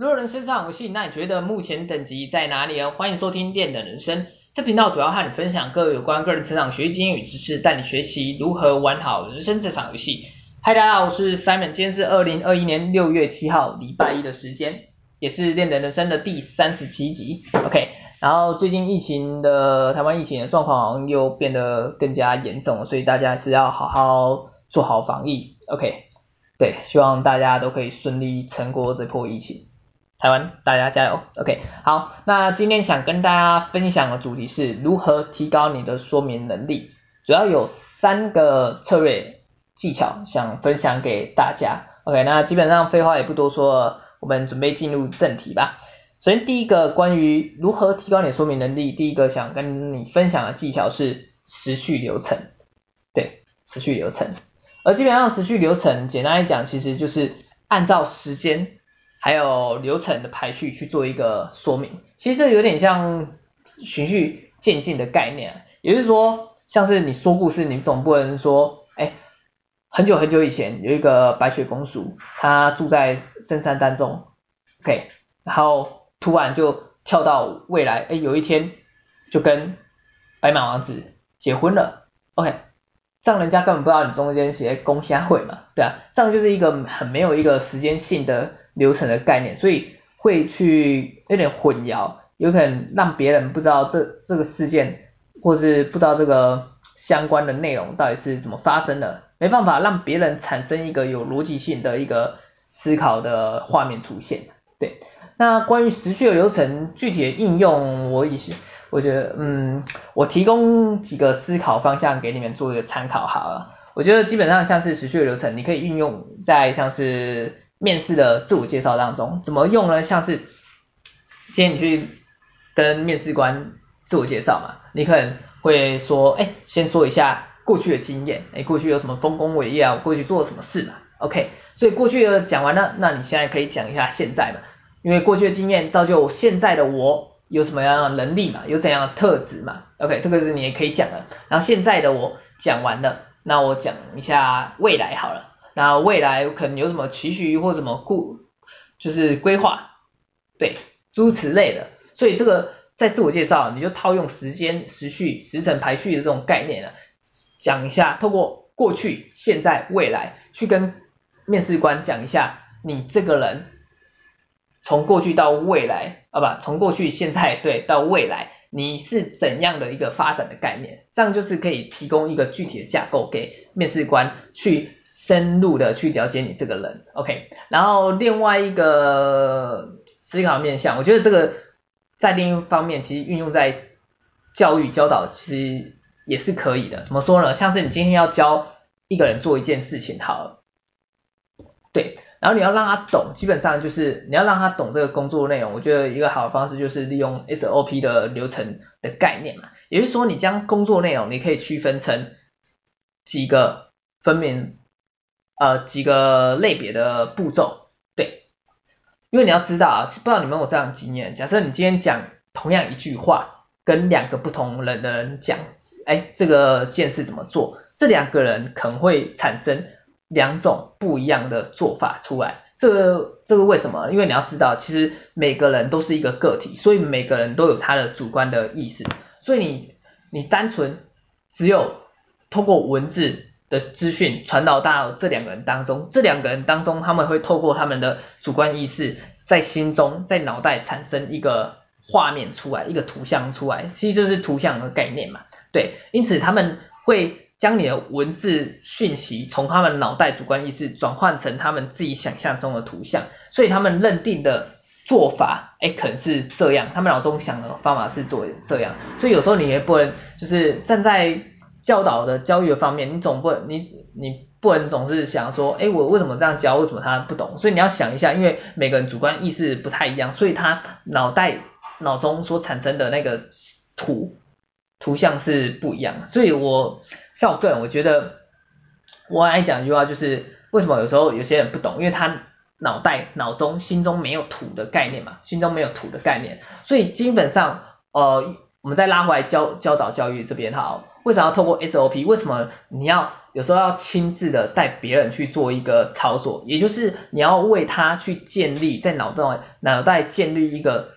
如果人生上游戏，那你觉得目前等级在哪里呢？欢迎收听练的人生，这频道主要和你分享各有关个人成长学习经验与知识，带你学习如何玩好人生这场游戏。嗨，大家好，我是 Simon，今天是二零二一年六月七号礼拜一的时间，也是练的人生的第三十七集。OK，然后最近疫情的台湾疫情的状况好像又变得更加严重了，所以大家是要好好做好防疫。OK。对，希望大家都可以顺利撑过这波疫情。台湾，大家加油！OK，好，那今天想跟大家分享的主题是如何提高你的说明能力，主要有三个策略技巧想分享给大家。OK，那基本上废话也不多说了，我们准备进入正题吧。首先第一个关于如何提高你的说明能力，第一个想跟你分享的技巧是时序流程。对，时序流程。而基本上时序流程，简单来讲，其实就是按照时间还有流程的排序去做一个说明。其实这有点像循序渐进的概念，也就是说，像是你说故事，你总不能说，哎，很久很久以前有一个白雪公主，她住在深山当中，OK，然后突然就跳到未来，哎，有一天就跟白马王子结婚了，OK。这样人家根本不知道你中间写公虾会嘛，对啊，这样就是一个很没有一个时间性的流程的概念，所以会去有点混淆，有可能让别人不知道这这个事件，或是不知道这个相关的内容到底是怎么发生的，没办法让别人产生一个有逻辑性的一个思考的画面出现，对。那关于时序的流程具体的应用，我以前我觉得，嗯，我提供几个思考方向给你们做一个参考好了。我觉得基本上像是持续的流程，你可以运用在像是面试的自我介绍当中，怎么用呢？像是今天你去跟面试官自我介绍嘛，你可能会说，哎，先说一下过去的经验，哎，过去有什么丰功伟业啊，我过去做了什么事嘛，OK，所以过去的讲完了，那你现在可以讲一下现在嘛。因为过去的经验造就现在的我有什么样的能力嘛，有怎样的特质嘛，OK，这个是你也可以讲的。然后现在的我讲完了，那我讲一下未来好了。那未来可能有什么期许或什么故，就是规划，对，诸此类的。所以这个在自我介绍，你就套用时间、时序、时辰排序的这种概念了，讲一下，透过过去、现在、未来去跟面试官讲一下你这个人。从过去到未来，啊不，从过去现在对到未来，你是怎样的一个发展的概念？这样就是可以提供一个具体的架构给面试官去深入的去了解你这个人，OK。然后另外一个思考面向，我觉得这个在另一方面其实运用在教育教导其实也是可以的。怎么说呢？像是你今天要教一个人做一件事情，好，对。然后你要让他懂，基本上就是你要让他懂这个工作内容。我觉得一个好的方式就是利用 SOP 的流程的概念嘛，也就是说你将工作内容你可以区分成几个分明呃几个类别的步骤，对，因为你要知道啊，不知道你们有这样经验，假设你今天讲同样一句话，跟两个不同人的人讲，哎，这个件事怎么做，这两个人可能会产生。两种不一样的做法出来，这个这个为什么？因为你要知道，其实每个人都是一个个体，所以每个人都有他的主观的意识，所以你你单纯只有通过文字的资讯传导到这两个人当中，这两个人当中他们会透过他们的主观意识在心中在脑袋产生一个画面出来，一个图像出来，其实就是图像的概念嘛，对，因此他们会。将你的文字讯息从他们脑袋主观意识转换成他们自己想象中的图像，所以他们认定的做法，哎，可能是这样，他们脑中想的方法是做这样，所以有时候你也不能就是站在教导的教育的方面，你总不能你你不能总是想说，哎，我为什么这样教，为什么他不懂？所以你要想一下，因为每个人主观意识不太一样，所以他脑袋脑中所产生的那个图图像是不一样，所以我。像我个人，我觉得我爱讲一句话，就是为什么有时候有些人不懂，因为他脑袋、脑中、心中没有土的概念嘛，心中没有土的概念，所以基本上，呃，我们再拉回来教教导教育这边哈，为什么要透过 SOP？为什么你要有时候要亲自的带别人去做一个操作？也就是你要为他去建立在脑袋脑袋建立一个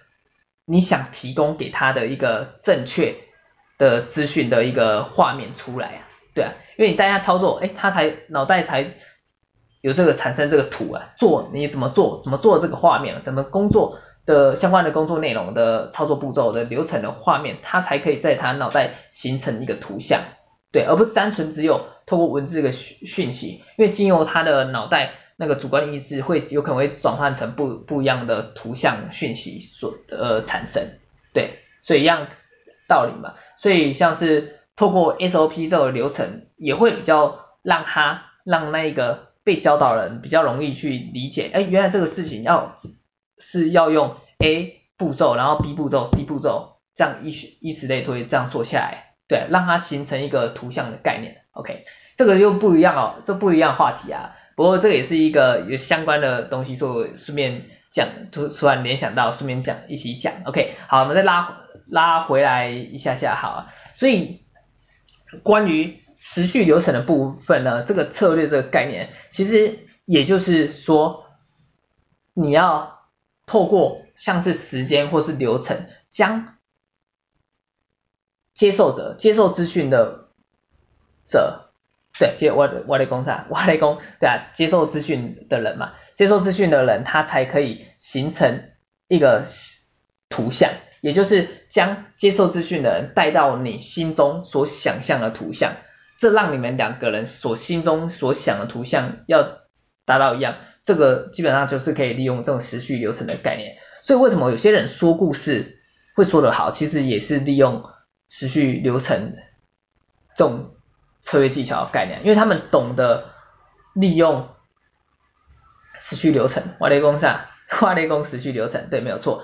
你想提供给他的一个正确的资讯的一个画面出来啊，对啊，因为你带他操作，哎，他才脑袋才有这个产生这个图啊，做你怎么做，怎么做这个画面，怎么工作。的相关的工作内容的操作步骤的流程的画面，他才可以在他脑袋形成一个图像，对，而不是单纯只有透过文字的讯讯息，因为经由他的脑袋那个主观意识会有可能会转换成不不一样的图像讯息所呃产生，对，所以一样道理嘛，所以像是透过 SOP 这个流程也会比较让他让那个被教导人比较容易去理解，哎，原来这个事情要。是要用 A 步骤，然后 B 步骤、C 步骤，这样依依此类推，这样做下来，对，让它形成一个图像的概念。OK，这个就不一样哦，这不一样话题啊。不过这个也是一个有相关的东西，所以顺便讲，突突然联想到，顺便讲一起讲。OK，好，我们再拉拉回来一下下，好。所以关于持续流程的部分呢，这个策略这个概念，其实也就是说你要。透过像是时间或是流程，将接受者接受资讯的者，对，接我的我的公司，我的公，对啊，接受资讯的人嘛，接受资讯的人，他才可以形成一个图像，也就是将接受资讯的人带到你心中所想象的图像，这让你们两个人所心中所想的图像要达到一样。这个基本上就是可以利用这种时序流程的概念，所以为什么有些人说故事会说得好，其实也是利用时序流程这种策略技巧的概念，因为他们懂得利用时序流程。瓦雷公上，瓦雷公时序流程，对，没有错。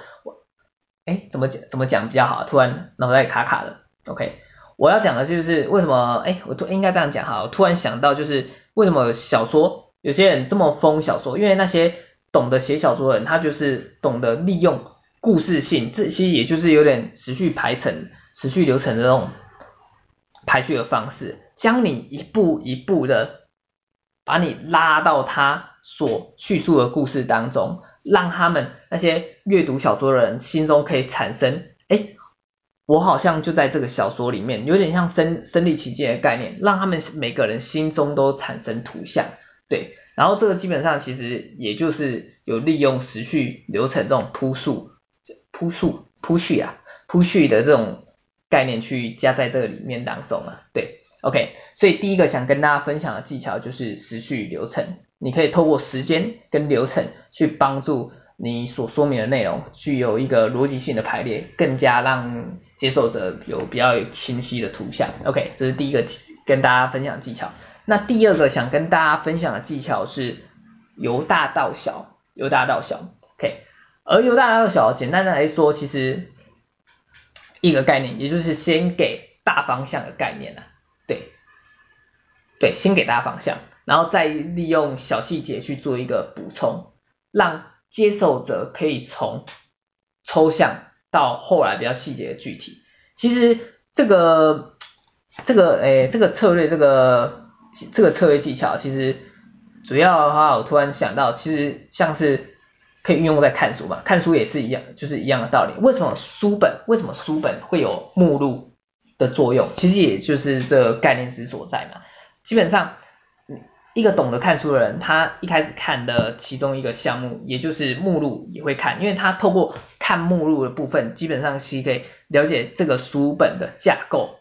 哎，怎么讲怎么讲比较好？突然脑袋卡卡的。OK，我要讲的就是为什么？哎，我突应该这样讲哈，我突然想到就是为什么小说。有些人这么疯小说，因为那些懂得写小说的人，他就是懂得利用故事性，这其实也就是有点持续排程、持续流程的这种排序的方式，将你一步一步的把你拉到他所叙述的故事当中，让他们那些阅读小说的人心中可以产生，哎，我好像就在这个小说里面，有点像身身临其境的概念，让他们每个人心中都产生图像。对，然后这个基本上其实也就是有利用时序流程这种铺述、铺述、铺叙啊、铺叙的这种概念去加在这个里面当中啊。对，OK，所以第一个想跟大家分享的技巧就是时序流程，你可以透过时间跟流程去帮助你所说明的内容具有一个逻辑性的排列，更加让接受者有比较清晰的图像。OK，这是第一个跟大家分享技巧。那第二个想跟大家分享的技巧是由大到小，由大到小，OK，而由大到小，简单的来说，其实一个概念，也就是先给大方向的概念啊，对，对，先给大方向，然后再利用小细节去做一个补充，让接受者可以从抽象到后来比较细节的具体。其实这个这个诶，这个策略这个。这个策略技巧其实主要的话，我突然想到，其实像是可以运用在看书嘛，看书也是一样，就是一样的道理。为什么书本为什么书本会有目录的作用？其实也就是这个概念之所在嘛。基本上，一个懂得看书的人，他一开始看的其中一个项目，也就是目录也会看，因为他透过看目录的部分，基本上是可以了解这个书本的架构。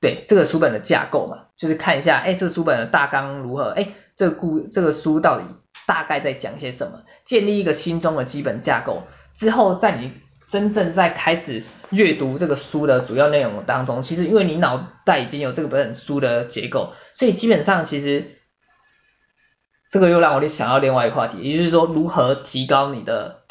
对，这个书本的架构嘛，就是看一下，哎，这个书本的大纲如何？哎，这个故这个书到底大概在讲些什么？建立一个心中的基本架构之后，在你真正在开始阅读这个书的主要内容当中，其实因为你脑袋已经有这个本书的结构，所以基本上其实这个又让我想到另外一个话题，也就是说如何提高你的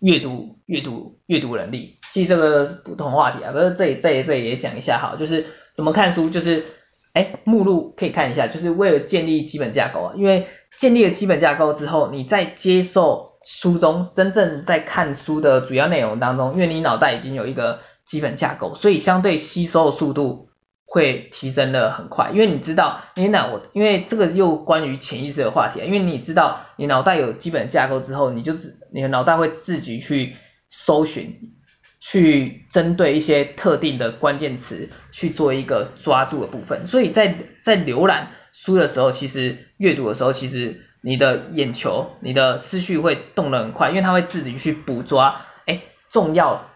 阅读阅读阅读能力。其实这个不同话题啊，不是这里这里这里也讲一下哈，就是怎么看书，就是哎目录可以看一下，就是为了建立基本架构啊，因为建立了基本架构之后，你在接受书中真正在看书的主要内容当中，因为你脑袋已经有一个基本架构，所以相对吸收的速度会提升的很快。因为你知道你脑，我因为这个又关于潜意识的话题，因为你知道你脑袋有基本架构之后，你就自你的脑袋会自己去搜寻，去针对一些特定的关键词去做一个抓住的部分。所以在在浏览书的时候，其实阅读的时候，其实你的眼球、你的思绪会动得很快，因为它会自己去捕捉，哎，重要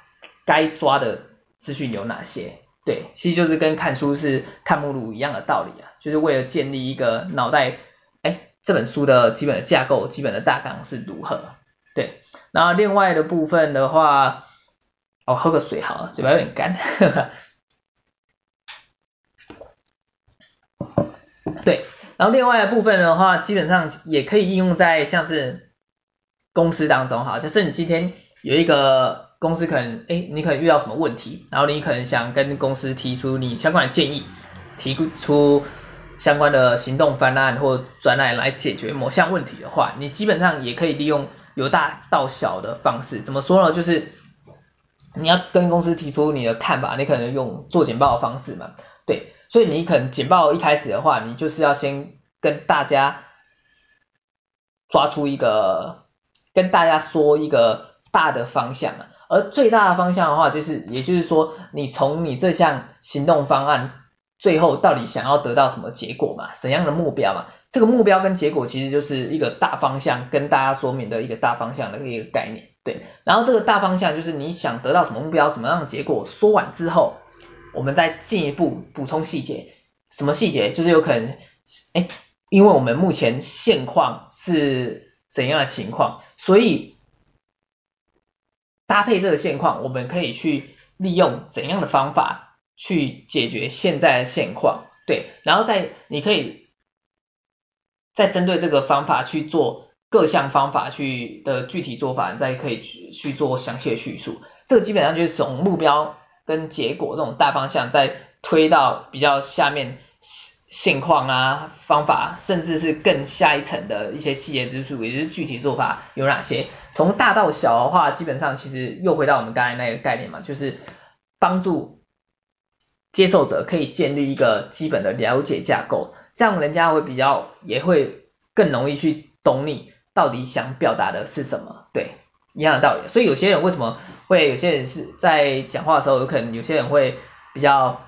该抓的资讯有哪些？对，其实就是跟看书是看目录一样的道理啊，就是为了建立一个脑袋，哎，这本书的基本的架构、基本的大纲是如何？对，然后另外的部分的话，哦，喝个水好了，嘴巴有点干，然后另外的部分的话，基本上也可以应用在像是公司当中哈，就是你今天有一个公司可能，哎，你可能遇到什么问题，然后你可能想跟公司提出你相关的建议，提出相关的行动方案或专案来解决某项问题的话，你基本上也可以利用由大到小的方式，怎么说呢？就是你要跟公司提出你的看法，你可能用做简报的方式嘛，对。所以你可能简报一开始的话，你就是要先跟大家抓出一个，跟大家说一个大的方向嘛。而最大的方向的话，就是也就是说，你从你这项行动方案最后到底想要得到什么结果嘛，怎样的目标嘛？这个目标跟结果其实就是一个大方向，跟大家说明的一个大方向的一个概念。对，然后这个大方向就是你想得到什么目标，什么样的结果，说完之后。我们再进一步补充细节，什么细节？就是有可能，哎，因为我们目前现况是怎样的情况，所以搭配这个现况，我们可以去利用怎样的方法去解决现在的现况，对，然后再你可以再针对这个方法去做各项方法去的具体做法，再可以去去做详细的叙述，这个基本上就是从目标。跟结果这种大方向，再推到比较下面现况啊方法，甚至是更下一层的一些细节之处，也就是具体做法有哪些。从大到小的话，基本上其实又回到我们刚才那个概念嘛，就是帮助接受者可以建立一个基本的了解架构，这样人家会比较也会更容易去懂你到底想表达的是什么，对。一样的道理，所以有些人为什么会有些人是在讲话的时候，有可能有些人会比较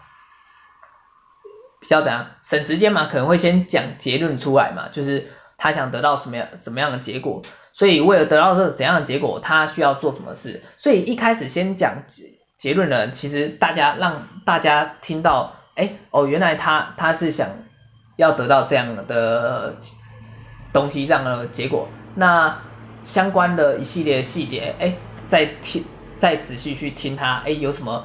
比较怎样省时间嘛，可能会先讲结论出来嘛，就是他想得到什么样什么样的结果，所以为了得到这怎样的结果，他需要做什么事，所以一开始先讲结结论的人，其实大家让大家听到，哎哦，原来他他是想要得到这样的东西，这样的结果，那。相关的一系列细节，哎，再听，再仔细去听他，哎，有什么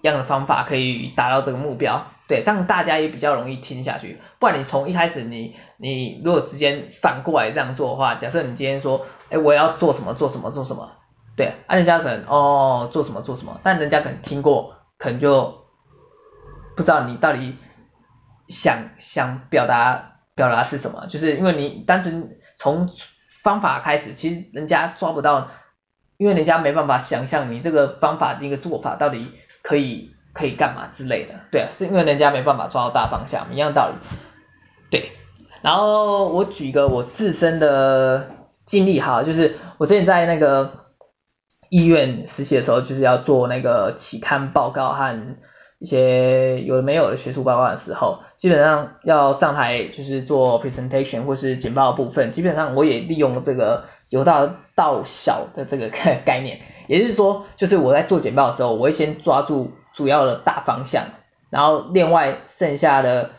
样的方法可以达到这个目标？对，这样大家也比较容易听下去。不然你从一开始你你如果直接反过来这样做的话，假设你今天说，哎，我要做什么做什么做什么，对，啊，人家可能哦做什么做什么，但人家可能听过，可能就不知道你到底想想表达表达是什么，就是因为你单纯从。方法开始，其实人家抓不到，因为人家没办法想象你这个方法的一个做法到底可以可以干嘛之类的，对啊，是因为人家没办法抓到大方向，一样道理，对。然后我举一个我自身的经历哈，就是我之前在那个医院实习的时候，就是要做那个期刊报告和。一些有的没有的学术报告的时候，基本上要上台就是做 presentation 或是简报部分，基本上我也利用这个由大到小的这个 概念，也就是说，就是我在做简报的时候，我会先抓住主要的大方向，然后另外剩下的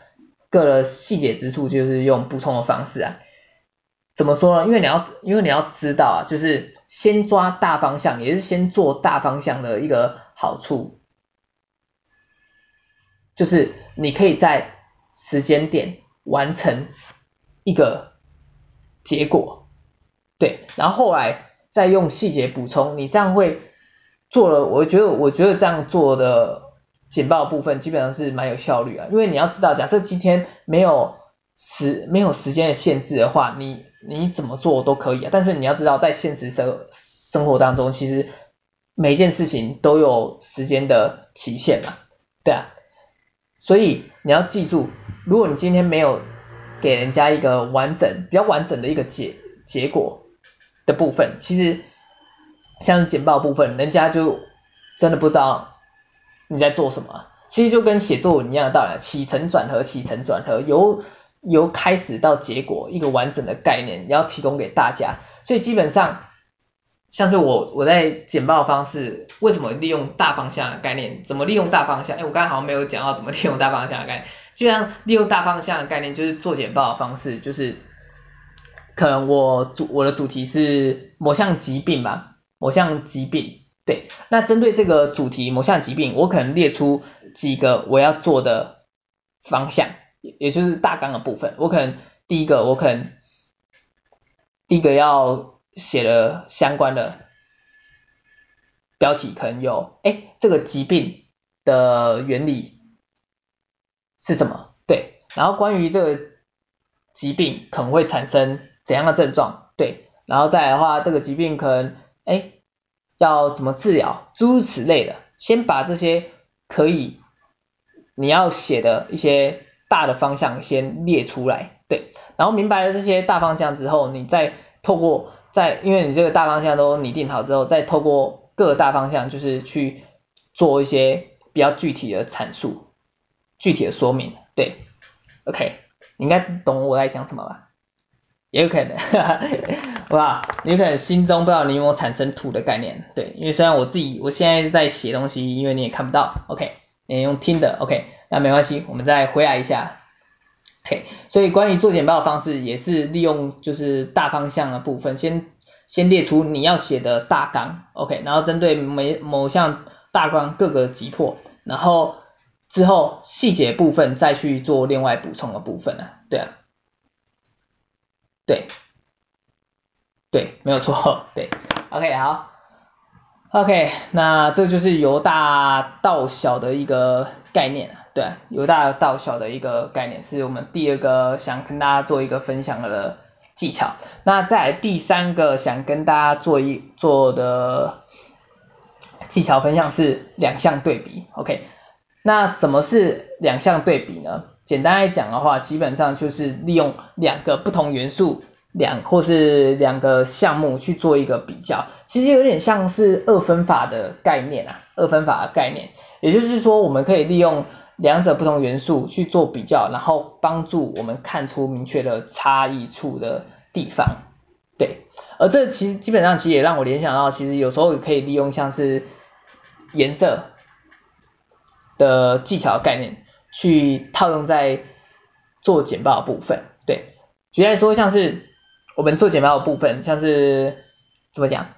各个细节之处，就是用补充的方式啊。怎么说呢？因为你要，因为你要知道啊，就是先抓大方向，也是先做大方向的一个好处。就是你可以在时间点完成一个结果，对，然后后来再用细节补充，你这样会做了，我觉得我觉得这样做的简报部分基本上是蛮有效率啊，因为你要知道，假设今天没有时没有时间的限制的话，你你怎么做都可以啊。但是你要知道，在现实生生活当中，其实每件事情都有时间的期限嘛，对啊。所以你要记住，如果你今天没有给人家一个完整、比较完整的一个结结果的部分，其实像是简报部分，人家就真的不知道你在做什么。其实就跟写作文一样的道理，起承转合，起承转合，由由开始到结果，一个完整的概念，你要提供给大家。所以基本上，像是我我在简报方式，为什么利用大方向的概念？怎么利用大方向？哎，我刚才好像没有讲到怎么利用大方向的概念。就像利用大方向的概念，就是做简报的方式，就是可能我主我的主题是某项疾病吧，某项疾病。对，那针对这个主题某项疾病，我可能列出几个我要做的方向，也就是大纲的部分。我可能第一个，我可能第一个要写了相关的标题可能有，哎，这个疾病的原理是什么？对，然后关于这个疾病可能会产生怎样的症状？对，然后再来的话，这个疾病可能，哎。要怎么治疗，诸如此类的，先把这些可以你要写的一些大的方向先列出来，对，然后明白了这些大方向之后，你再透过在，因为你这个大方向都拟定好之后，再透过各个大方向，就是去做一些比较具体的阐述、具体的说明，对，OK，你应该懂我在讲什么吧？也有可能，哈哈，哇，你可能心中不知道你有没有产生图的概念，对，因为虽然我自己我现在在写东西，因为你也看不到，OK，你用听的，OK，那没关系，我们再回来一下，所以关于做简报的方式也是利用就是大方向的部分，先先列出你要写的大纲，OK，然后针对每某项大纲各个击破，然后之后细节部分再去做另外补充的部分啊，对啊。对，对，没有错，对，OK，好，OK，那这就是由大到小的一个概念，对，由大到小的一个概念，是我们第二个想跟大家做一个分享的技巧。那再来第三个想跟大家做一做的技巧分享是两项对比，OK，那什么是两项对比呢？简单来讲的话，基本上就是利用两个不同元素，两或是两个项目去做一个比较，其实有点像是二分法的概念啊，二分法的概念，也就是说我们可以利用两者不同元素去做比较，然后帮助我们看出明确的差异处的地方，对，而这其实基本上其实也让我联想到，其实有时候可以利用像是颜色的技巧概念。去套用在做简报的部分，对，举例来说，像是我们做简报的部分，像是怎么讲？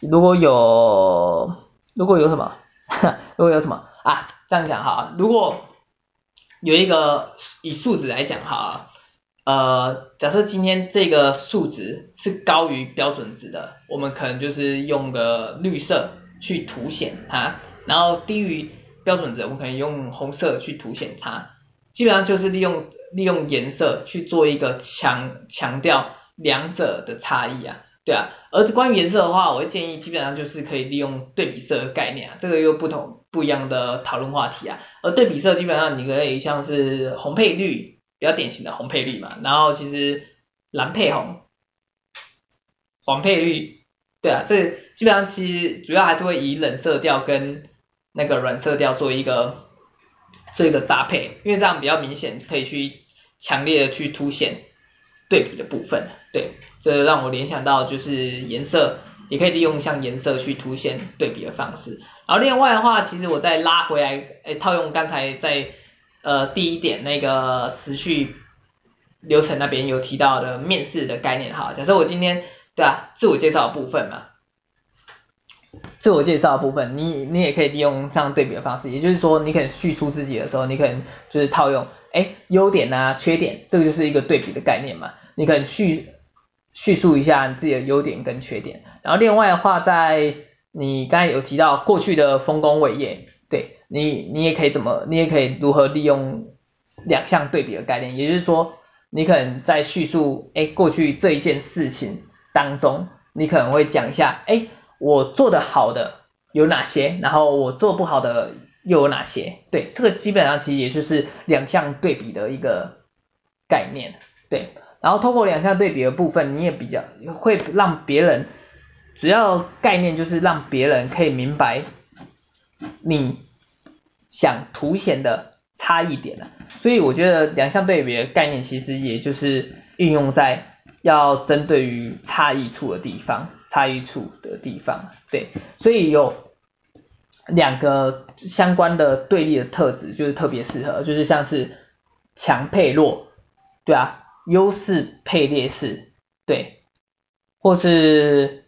如果有如果有什么，如果有什么啊？这样讲哈，如果有一个以数值来讲哈，呃，假设今天这个数值是高于标准值的，我们可能就是用个绿色去凸显它，然后低于。标准值，我们可以用红色去凸显它，基本上就是利用利用颜色去做一个强强调两者的差异啊，对啊。而关于颜色的话，我会建议基本上就是可以利用对比色的概念啊，这个又不同不一样的讨论话题啊。而对比色基本上你可以像是红配绿，比较典型的红配绿嘛，然后其实蓝配红，黄配绿，对啊，这基本上其实主要还是会以冷色调跟那个软色调做一个做一个搭配，因为这样比较明显，可以去强烈的去凸显对比的部分。对，这让我联想到就是颜色，也可以利用像颜色去凸显对比的方式。然后另外的话，其实我再拉回来，哎，套用刚才在呃第一点那个时序流程那边有提到的面试的概念哈，假设我今天对啊自我介绍部分嘛。自我介绍部分，你你也可以利用这样对比的方式，也就是说，你可能叙述自己的时候，你可能就是套用，哎，优点啊，缺点，这个就是一个对比的概念嘛。你可能叙叙述一下你自己的优点跟缺点，然后另外的话，在你刚才有提到过去的丰功伟业，对你，你也可以怎么，你也可以如何利用两项对比的概念，也就是说，你可能在叙述，哎，过去这一件事情当中，你可能会讲一下，哎，我做的好的有哪些，然后我做不好的又有哪些？对，这个基本上其实也就是两项对比的一个概念，对。然后通过两项对比的部分，你也比较会让别人，主要概念就是让别人可以明白你想凸显的差异点了。所以我觉得两项对比的概念其实也就是运用在要针对于差异处的地方，差异处的地方，对。所以有两个相关的对立的特质就是特别适合，就是像是强配弱，对啊。优势配劣势，对，或是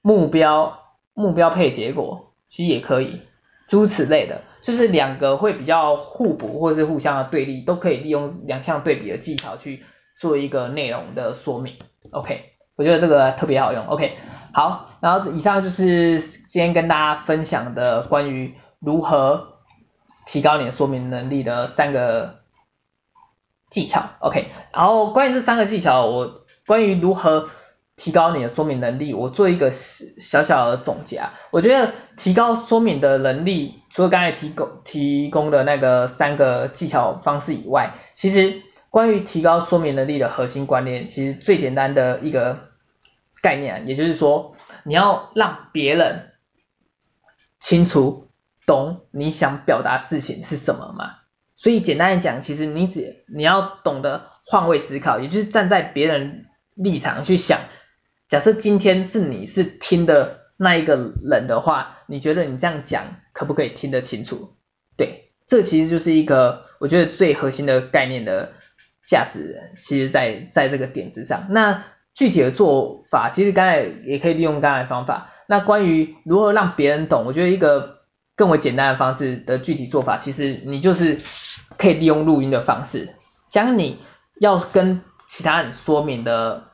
目标目标配结果，其实也可以，诸此类的，就是两个会比较互补或是互相的对立，都可以利用两项对比的技巧去做一个内容的说明。OK，我觉得这个特别好用。OK，好，然后以上就是今天跟大家分享的关于如何提高你的说明能力的三个。技巧，OK，然后关于这三个技巧，我关于如何提高你的说明能力，我做一个小小的总结啊。我觉得提高说明的能力，除了刚才提供提供的那个三个技巧方式以外，其实关于提高说明能力的核心观念，其实最简单的一个概念，也就是说，你要让别人清楚懂你想表达事情是什么嘛。所以简单来讲，其实你只你要懂得换位思考，也就是站在别人立场去想。假设今天是你是听的那一个人的话，你觉得你这样讲可不可以听得清楚？对，这其实就是一个我觉得最核心的概念的价值，其实在在这个点子上。那具体的做法，其实刚才也可以利用刚才的方法。那关于如何让别人懂，我觉得一个更为简单的方式的具体做法，其实你就是。可以利用录音的方式，将你要跟其他人说明的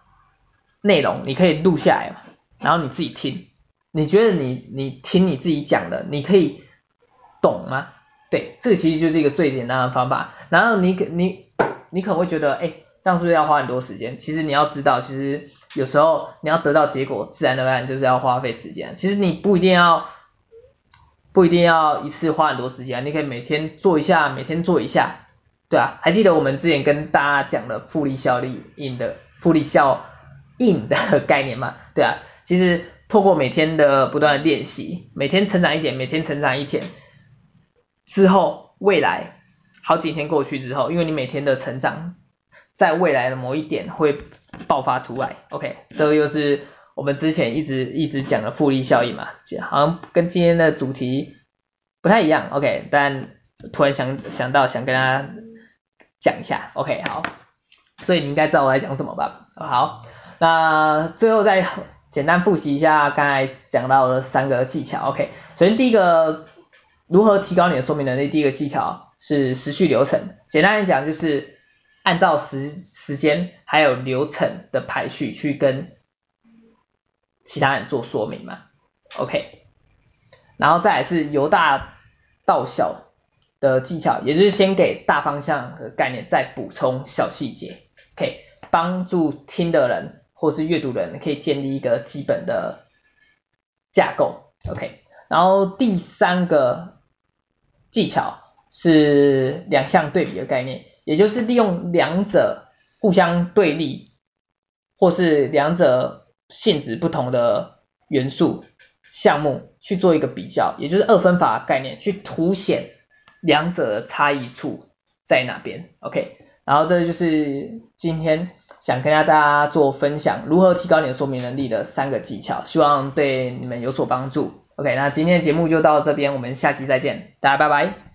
内容，你可以录下来，然后你自己听，你觉得你你听你自己讲的，你可以懂吗？对，这个其实就是一个最简单的方法。然后你你你可能会觉得，哎，这样是不是要花很多时间？其实你要知道，其实有时候你要得到结果，自然而然就是要花费时间。其实你不一定要。不一定要一次花很多时间，你可以每天做一下，每天做一下，对啊，还记得我们之前跟大家讲的复利效应的复利效应的概念吗？对啊，其实透过每天的不断的练习，每天成长一点，每天成长一点之后，未来好几天过去之后，因为你每天的成长，在未来的某一点会爆发出来，OK，这个又是。我们之前一直一直讲的复利效应嘛，好像跟今天的主题不太一样，OK，但突然想想到想跟大家讲一下，OK，好，所以你应该知道我在讲什么吧？好，那最后再简单复习一下刚才讲到的三个技巧，OK，首先第一个如何提高你的说明能力，第一个技巧是时序流程，简单来讲就是按照时时间还有流程的排序去跟其他人做说明嘛，OK，然后再来是由大到小的技巧，也就是先给大方向和概念，再补充小细节，OK，帮助听的人或是阅读人可以建立一个基本的架构，OK，然后第三个技巧是两项对比的概念，也就是利用两者互相对立或是两者。性质不同的元素项目去做一个比较，也就是二分法概念，去凸显两者的差异处在哪边。OK，然后这就是今天想跟大家做分享，如何提高你的说明能力的三个技巧，希望对你们有所帮助。OK，那今天的节目就到这边，我们下期再见，大家拜拜。